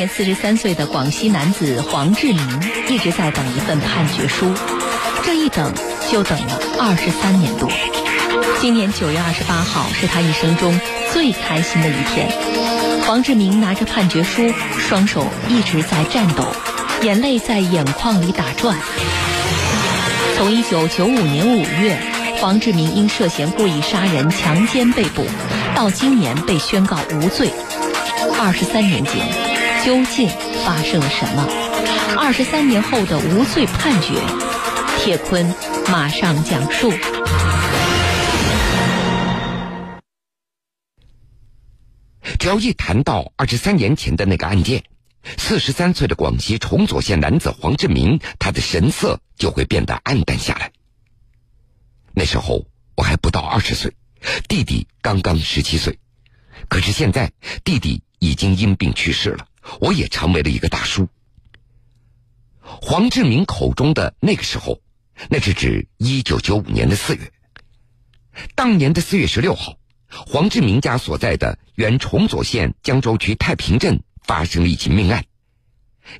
年四十三岁的广西男子黄志明一直在等一份判决书，这一等就等了二十三年多。今年九月二十八号是他一生中最开心的一天。黄志明拿着判决书，双手一直在颤抖，眼泪在眼眶里打转。从一九九五年五月，黄志明因涉嫌故意杀人、强奸被捕，到今年被宣告无罪。二十三年间，究竟发生了什么？二十三年后的无罪判决，铁坤马上讲述。只要一谈到二十三年前的那个案件，四十三岁的广西崇左县男子黄志明，他的神色就会变得暗淡下来。那时候我还不到二十岁，弟弟刚刚十七岁，可是现在弟弟已经因病去世了，我也成为了一个大叔。黄志明口中的那个时候，那是指一九九五年的四月，当年的四月十六号。黄志明家所在的原崇左县江州区太平镇发生了一起命案，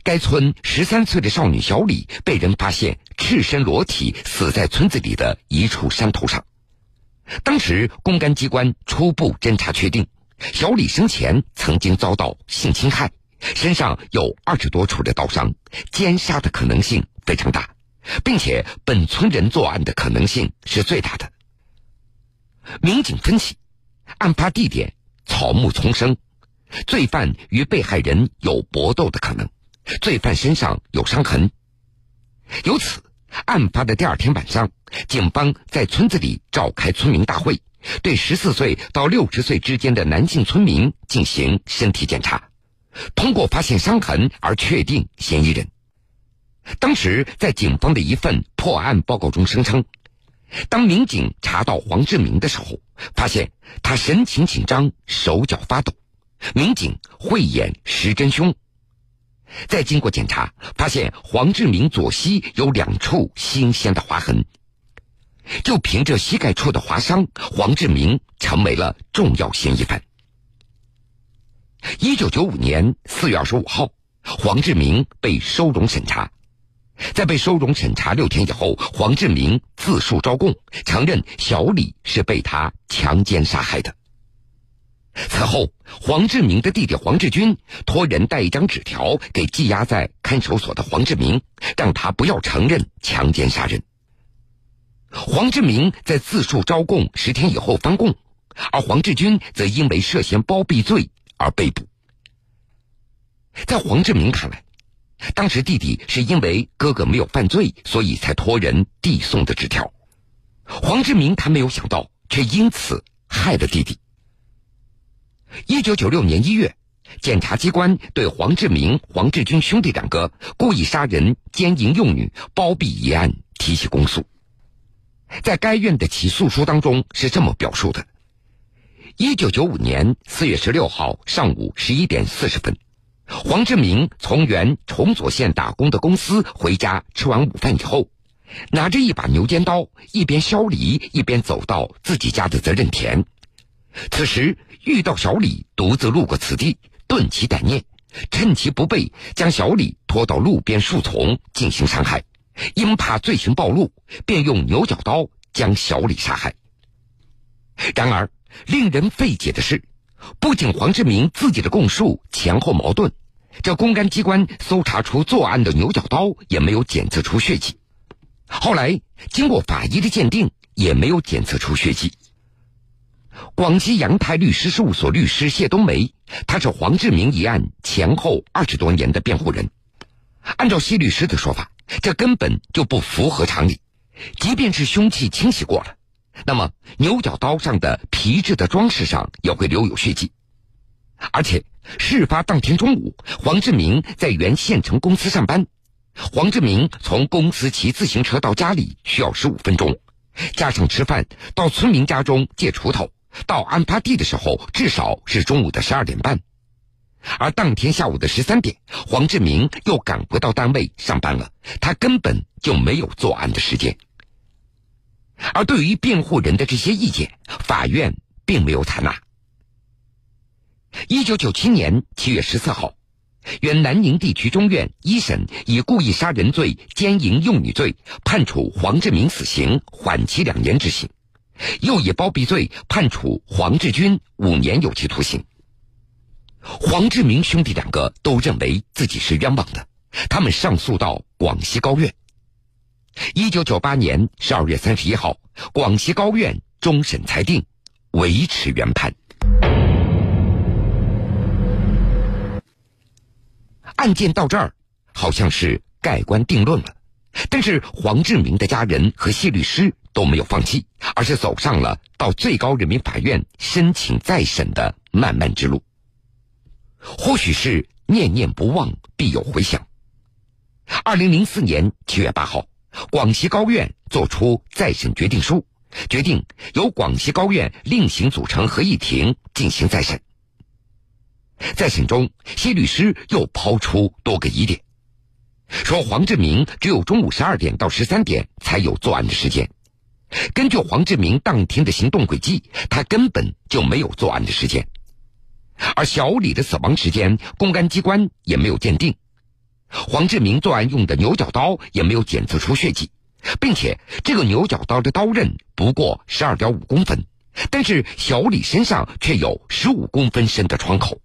该村十三岁的少女小李被人发现赤身裸体死在村子里的一处山头上。当时公安机关初步侦查确定，小李生前曾经遭到性侵害，身上有二十多处的刀伤，奸杀的可能性非常大，并且本村人作案的可能性是最大的。民警分析。案发地点草木丛生，罪犯与被害人有搏斗的可能，罪犯身上有伤痕。由此，案发的第二天晚上，警方在村子里召开村民大会，对十四岁到六十岁之间的男性村民进行身体检查，通过发现伤痕而确定嫌疑人。当时，在警方的一份破案报告中声称。当民警查到黄志明的时候，发现他神情紧张，手脚发抖。民警慧眼识真凶，再经过检查，发现黄志明左膝有两处新鲜的划痕。就凭着膝盖处的划伤，黄志明成为了重要嫌疑犯。一九九五年四月二十五号，黄志明被收容审查。在被收容审查六天以后，黄志明自述招供，承认小李是被他强奸杀害的。此后，黄志明的弟弟黄志军托人带一张纸条给羁押在看守所的黄志明，让他不要承认强奸杀人。黄志明在自述招供十天以后翻供，而黄志军则因为涉嫌包庇罪而被捕。在黄志明看来，当时弟弟是因为哥哥没有犯罪，所以才托人递送的纸条。黄志明他没有想到，却因此害了弟弟。一九九六年一月，检察机关对黄志明、黄志军兄弟两个故意杀人、奸淫幼女、包庇一案提起公诉。在该院的起诉书当中是这么表述的：一九九五年四月十六号上午十一点四十分。黄志明从原崇左县打工的公司回家，吃完午饭以后，拿着一把牛尖刀，一边削梨，一边走到自己家的责任田。此时遇到小李独自路过此地，顿起歹念，趁其不备，将小李拖到路边树丛进行伤害。因怕罪行暴露，便用牛角刀将小李杀害。然而，令人费解的是。不仅黄志明自己的供述前后矛盾，这公安机关搜查出作案的牛角刀也没有检测出血迹。后来经过法医的鉴定，也没有检测出血迹。广西阳泰律师事务所律师谢冬梅，他是黄志明一案前后二十多年的辩护人。按照谢律师的说法，这根本就不符合常理。即便是凶器清洗过了。那么，牛角刀上的皮质的装饰上也会留有血迹，而且事发当天中午，黄志明在原县城公司上班。黄志明从公司骑自行车到家里需要十五分钟，加上吃饭，到村民家中借锄头，到案发地的时候至少是中午的十二点半。而当天下午的十三点，黄志明又赶回到单位上班了，他根本就没有作案的时间。而对于辩护人的这些意见，法院并没有采纳。一九九七年七月十四号，原南宁地区中院一审以故意杀人罪、奸淫幼女罪判处黄志明死刑，缓期两年执行；又以包庇罪判处黄志军五年有期徒刑。黄志明兄弟两个都认为自己是冤枉的，他们上诉到广西高院。一九九八年十二月三十一号，广西高院终审裁定维持原判。案件到这儿，好像是盖棺定论了。但是黄志明的家人和谢律师都没有放弃，而是走上了到最高人民法院申请再审的漫漫之路。或许是念念不忘必有回响。二零零四年七月八号，广西高院作出再审决定书，决定由广西高院另行组成合议庭进行再审。在审中，谢律师又抛出多个疑点，说黄志明只有中午十二点到十三点才有作案的时间。根据黄志明当天的行动轨迹，他根本就没有作案的时间。而小李的死亡时间，公安机关也没有鉴定。黄志明作案用的牛角刀也没有检测出血迹，并且这个牛角刀的刀刃不过十二点五公分，但是小李身上却有十五公分深的创口。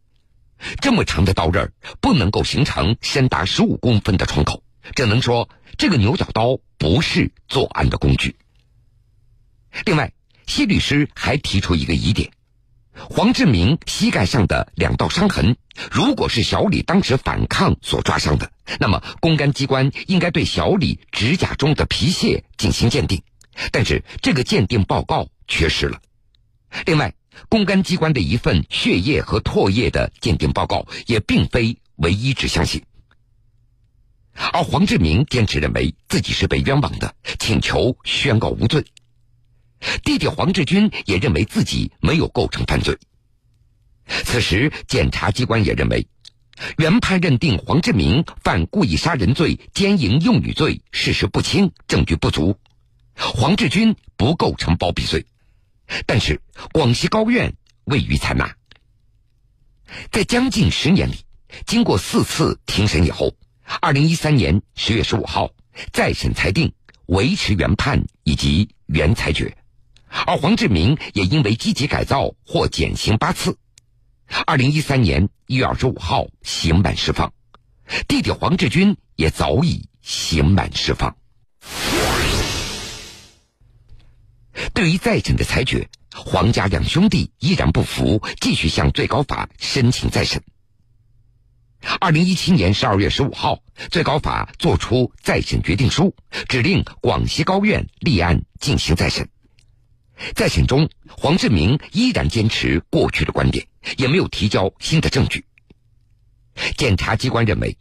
这么长的刀刃不能够形成深达十五公分的创口，只能说这个牛角刀不是作案的工具。另外，谢律师还提出一个疑点。黄志明膝盖上的两道伤痕，如果是小李当时反抗所抓伤的，那么公安机关应该对小李指甲中的皮屑进行鉴定，但是这个鉴定报告缺失了。另外，公安机关的一份血液和唾液的鉴定报告也并非唯一指向性，而黄志明坚持认为自己是被冤枉的，请求宣告无罪。弟弟黄志军也认为自己没有构成犯罪。此时，检察机关也认为，原判认定黄志明犯故意杀人罪、奸淫幼女罪，事实不清，证据不足，黄志军不构成包庇罪。但是，广西高院未予采纳。在将近十年里，经过四次庭审以后，二零一三年十月十五号，再审裁定维持原判以及原裁决。而黄志明也因为积极改造获减刑八次，二零一三年一月二十五号刑满释放，弟弟黄志军也早已刑满释放。对于再审的裁决，黄家两兄弟依然不服，继续向最高法申请再审。二零一七年十二月十五号，最高法作出再审决定书，指令广西高院立案进行再审。在审中，黄志明依然坚持过去的观点，也没有提交新的证据。检察机关认为，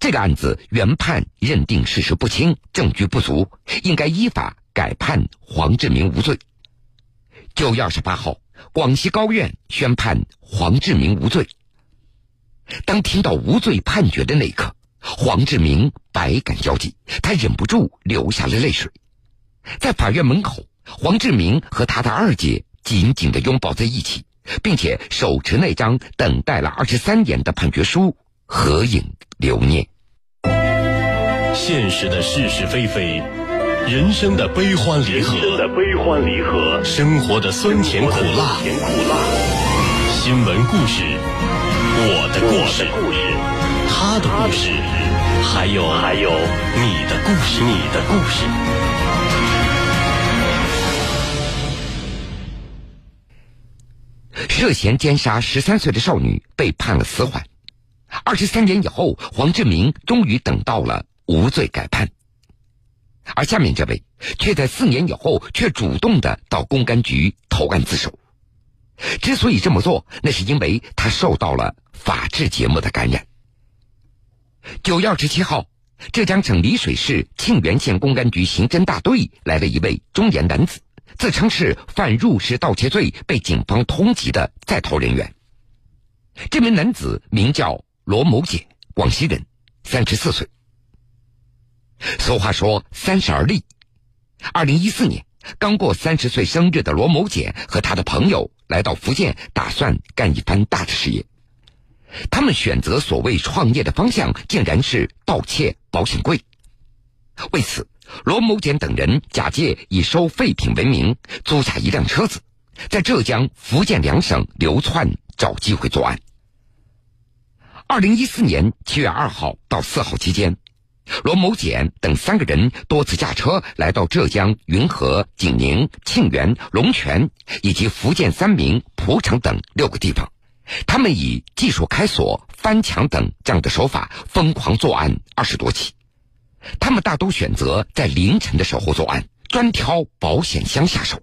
这个案子原判认定事实不清，证据不足，应该依法改判黄志明无罪。九月二十八号，广西高院宣判黄志明无罪。当听到无罪判决的那一刻，黄志明百感交集，他忍不住流下了泪水。在法院门口。黄志明和他的二姐紧紧的拥抱在一起，并且手持那张等待了二十三年的判决书合影留念。现实的是是非非，人生的悲欢离合，人生的悲欢离合，生活的酸甜苦辣，甜苦辣。新闻故事，我的故事，故事，他的故事，还有还有你的故事，你的故事。涉嫌奸杀十三岁的少女被判了死缓，二十三年以后，黄志明终于等到了无罪改判，而下面这位却在四年以后却主动的到公安局投案自首。之所以这么做，那是因为他受到了法制节目的感染。九月二十七号，浙江省丽水市庆元县公安局刑侦大队来了一位中年男子。自称是犯入室盗窃罪被警方通缉的在逃人员。这名男子名叫罗某姐，广西人，三十四岁。俗话说“三十而立”。二零一四年，刚过三十岁生日的罗某姐和他的朋友来到福建，打算干一番大的事业。他们选择所谓创业的方向，竟然是盗窃保险柜。为此，罗某简等人假借以收废品为名，租下一辆车子，在浙江、福建两省流窜，找机会作案。二零一四年七月二号到四号期间，罗某简等三个人多次驾车来到浙江云和、景宁、庆元、龙泉以及福建三明、蒲城等六个地方。他们以技术开锁、翻墙等这样的手法疯狂作案二十多起。他们大都选择在凌晨的时候作案，专挑保险箱下手，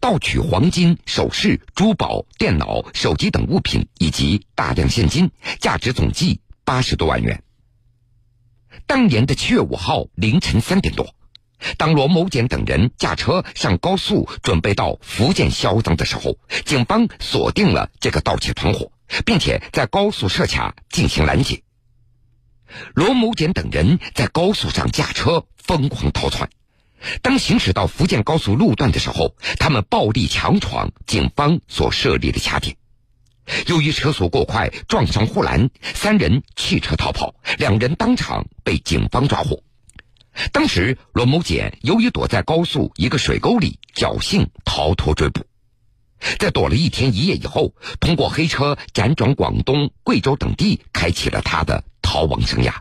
盗取黄金、首饰、珠宝、电脑、手机等物品以及大量现金，价值总计八十多万元。当年的七月五号凌晨三点多，当罗某简等人驾车上高速准备到福建销赃的时候，警方锁定了这个盗窃团伙，并且在高速设卡进行拦截。罗某简等人在高速上驾车疯狂逃窜，当行驶到福建高速路段的时候，他们暴力强闯警方所设立的卡点。由于车速过快，撞上护栏，三人弃车逃跑，两人当场被警方抓获。当时，罗某简由于躲在高速一个水沟里，侥幸逃脱追捕。在躲了一天一夜以后，通过黑车辗转广东、贵州等地，开启了他的。逃亡生涯。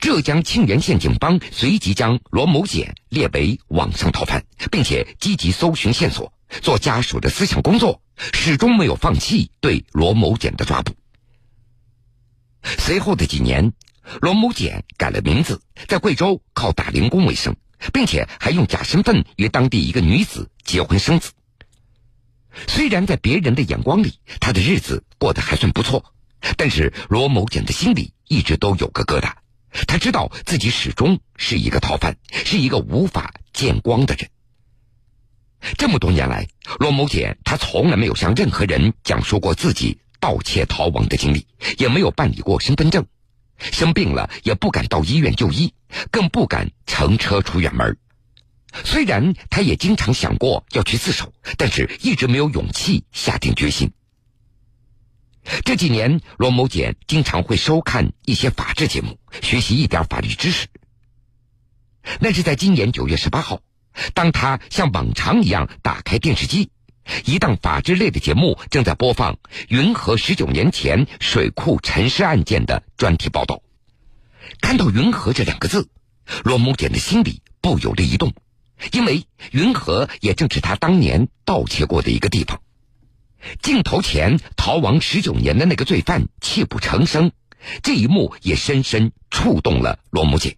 浙江庆元县警方随即将罗某简列为网上逃犯，并且积极搜寻线索，做家属的思想工作，始终没有放弃对罗某简的抓捕。随后的几年，罗某简改了名字，在贵州靠打零工为生，并且还用假身份与当地一个女子结婚生子。虽然在别人的眼光里，他的日子过得还算不错。但是罗某简的心里一直都有个疙瘩，他知道自己始终是一个逃犯，是一个无法见光的人。这么多年来，罗某简他从来没有向任何人讲述过自己盗窃逃亡的经历，也没有办理过身份证，生病了也不敢到医院就医，更不敢乘车出远门。虽然他也经常想过要去自首，但是一直没有勇气下定决心。这几年，罗某简经常会收看一些法制节目，学习一点法律知识。那是在今年九月十八号，当他像往常一样打开电视机，一档法制类的节目正在播放云和十九年前水库沉尸案件的专题报道。看到“云和”这两个字，罗某简的心里不由得一动，因为云和也正是他当年盗窃过的一个地方。镜头前逃亡十九年的那个罪犯泣不成声，这一幕也深深触动了罗某姐。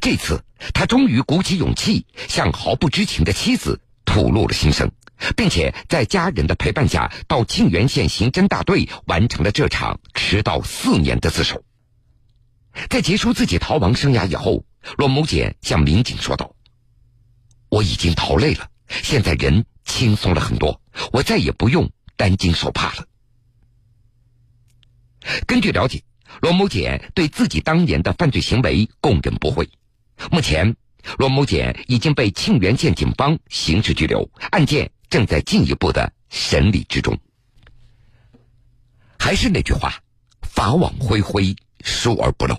这次，他终于鼓起勇气向毫不知情的妻子吐露了心声，并且在家人的陪伴下，到庆元县刑侦大队完成了这场迟到四年的自首。在结束自己逃亡生涯以后，罗某姐向民警说道：“我已经逃累了，现在人轻松了很多。”我再也不用担惊受怕了。根据了解，罗某简对自己当年的犯罪行为供认不讳。目前，罗某简已经被庆元县警方刑事拘留，案件正在进一步的审理之中。还是那句话，法网恢恢，疏而不漏。